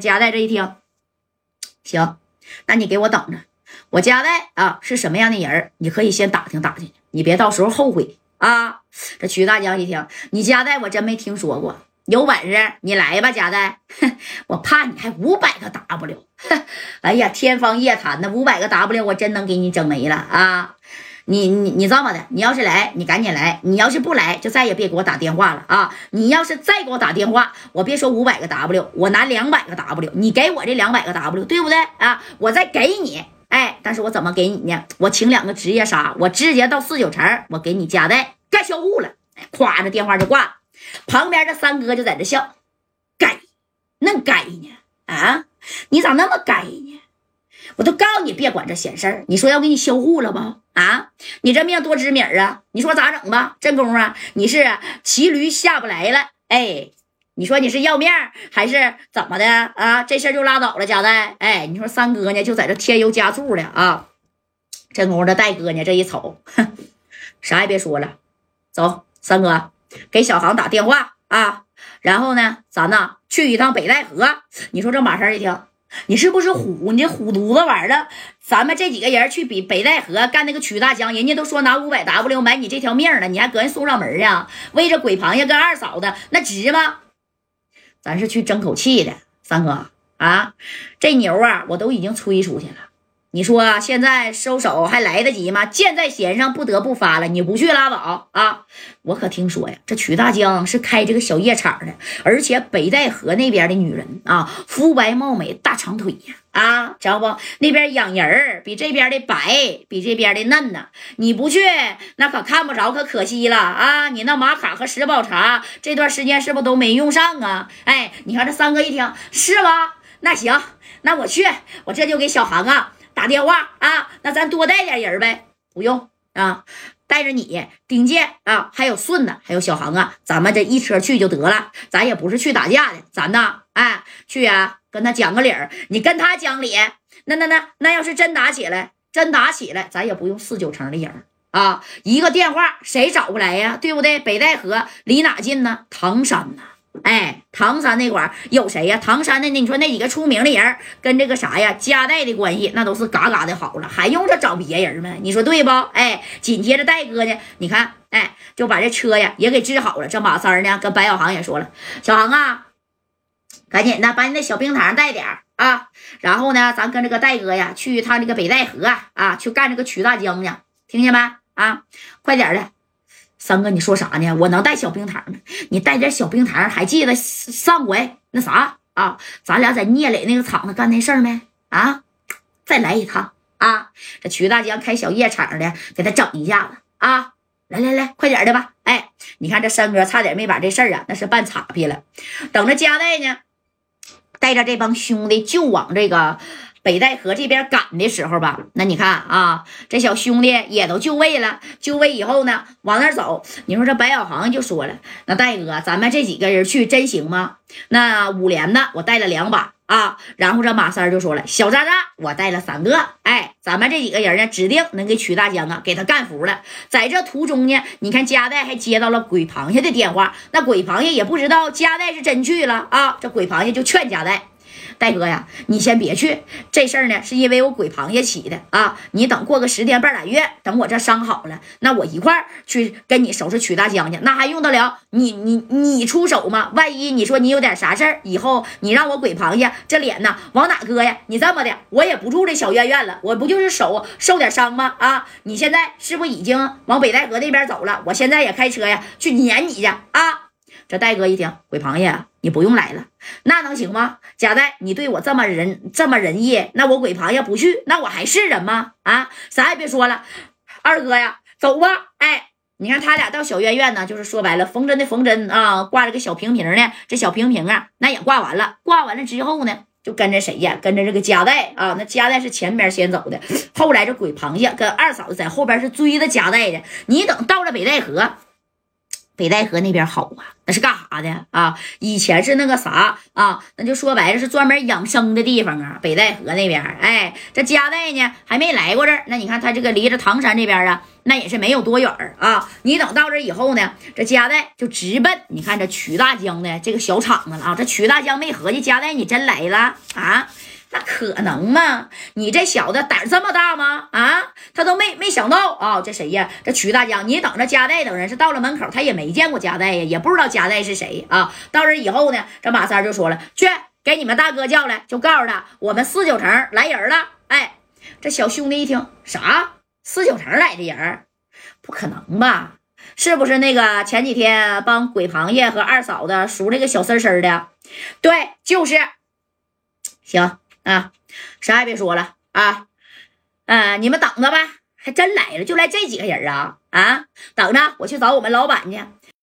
夹带这一听，行，那你给我等着，我夹带啊是什么样的人你可以先打听打听，你别到时候后悔。啊。这曲大江一听，你夹带我真没听说过，有本事你来吧，夹带，我怕你还五百个 W，哎呀，天方夜谭的五百个 W，我真能给你整没了啊！你你你这么的，你要是来，你赶紧来；你要是不来，就再也别给我打电话了啊！你要是再给我打电话，我别说五百个 W，我拿两百个 W，你给我这两百个 W，对不对啊？我再给你，哎，但是我怎么给你呢？我请两个职业杀，我直接到四九城，我给你加代干销户了。咵，这电话就挂了。旁边这三哥就在这笑，该，那该呢？啊，你咋那么该呢？我都告诉你别管这闲事儿，你说要给你销户了吧？啊，你这命多知名啊！你说咋整吧？这功夫啊，你是骑驴下不来了？哎，你说你是要面还是怎么的啊？这事儿就拉倒了，家代。哎，你说三哥呢，就在这添油加醋的啊。这功夫这戴哥呢，这一瞅，哼，啥也别说了，走，三哥给小航打电话啊，然后呢，咱呢去一趟北戴河。你说这马三一听。你是不是虎？你这虎犊子玩意儿！咱们这几个人去比北戴河干那个曲大江，人家都说拿五百 W 买你这条命了，你还搁人送上门啊？为这鬼螃蟹跟二嫂子，那值吗？咱是去争口气的，三哥啊，这牛啊，我都已经吹出去了。你说现在收手还来得及吗？箭在弦上，不得不发了。你不去拉倒啊！我可听说呀，这曲大江是开这个小夜场的，而且北戴河那边的女人啊，肤白貌美，大长腿呀，啊，知道不？那边养人比这边的白，比这边的嫩呢。你不去，那可看不着，可可惜了啊！你那玛卡和石宝茶这段时间是不是都没用上啊？哎，你看这三哥一听是吧？那行，那我去，我这就给小韩啊。打电话啊，那咱多带点人呗，不用啊，带着你丁健啊，还有顺子，还有小航啊，咱们这一车去就得了。咱也不是去打架的，咱呢，哎，去啊，跟他讲个理儿。你跟他讲理，那那那那要是真打起来，真打起来，咱也不用四九城的人啊，一个电话谁找不来呀？对不对？北戴河离哪近呢？唐山呢？哎，唐山那块有谁呀？唐山的你说那几个出名的人跟这个啥呀，家代的关系那都是嘎嘎的好了，还用着找别人吗？你说对不？哎，紧接着戴哥呢，你看，哎，就把这车呀也给治好了。这马三呢，跟白小航也说了，小航啊，赶紧的把你那小冰糖带点啊，然后呢，咱跟这个戴哥呀去一趟这个北戴河啊，去干这个曲大江去，听见没？啊，快点的。三哥，你说啥呢？我能带小冰糖吗？你带点小冰糖，还记得上回那啥啊？咱俩在聂磊那个厂子干那事儿没？啊，再来一趟啊！这曲大江开小夜场的，给他整一下子啊！来来来，快点的吧！哎，你看这三哥差点没把这事儿啊，那是办岔劈了。等着加代呢，带着这帮兄弟就往这个。北戴河这边赶的时候吧，那你看啊，这小兄弟也都就位了。就位以后呢，往那走。你说这白小航就说了：“那戴哥，咱们这几个人去真行吗？”那五连的我带了两把啊。然后这马三就说了：“小渣渣，我带了三个。哎，咱们这几个人呢，指定能给曲大江啊给他干服了。在这途中呢，你看加代还接到了鬼螃蟹的电话。那鬼螃蟹也不知道加代是真去了啊。这鬼螃蟹就劝加代。戴哥呀，你先别去，这事儿呢是因为我鬼螃蟹起的啊！你等过个十天半拉月，等我这伤好了，那我一块儿去跟你收拾曲大江去，那还用得了你你你出手吗？万一你说你有点啥事儿，以后你让我鬼螃蟹这脸呢往哪搁呀？你这么的，我也不住这小院院了，我不就是手受点伤吗？啊，你现在是不已经往北戴河那边走了？我现在也开车呀，去撵你去啊！这戴哥一听，鬼螃蟹，你不用来了，那能行吗？贾戴，你对我这么仁这么仁义，那我鬼螃蟹不去，那我还是人吗？啊，啥也别说了，二哥呀，走吧。哎，你看他俩到小院院呢，就是说白了，缝针的缝针啊，挂着个小平平呢。这小平平啊，那也挂完了。挂完了之后呢，就跟着谁呀？跟着这个贾带啊。那贾带是前边先走的，后来这鬼螃蟹跟二嫂子在后边是追着贾带的。你等到了北戴河。北戴河那边好啊，那是干啥的啊？以前是那个啥啊，那就说白了是专门养生的地方啊。北戴河那边，哎，这加代呢还没来过这儿。那你看他这个离着唐山这边啊，那也是没有多远啊。你等到这以后呢，这加代就直奔你看这曲大江的这个小厂子了啊。这曲大江没合计，加代你真来了啊？那可能吗？你这小子胆这么大吗？啊，他都没没想到啊！这谁呀？这曲大江，你等着加代等人是到了门口，他也没见过加代呀，也不知道加代是谁啊。到这以后呢，这马三就说了，去给你们大哥叫来，就告诉他我们四九城来人了。哎，这小兄弟一听，啥？四九城来的人？不可能吧？是不是那个前几天帮鬼螃蟹和二嫂子赎那个小丝丝的？对，就是。行。啊，啥也别说了啊，嗯，你们等着吧，还真来了，就来这几个人啊啊，等着，我去找我们老板去，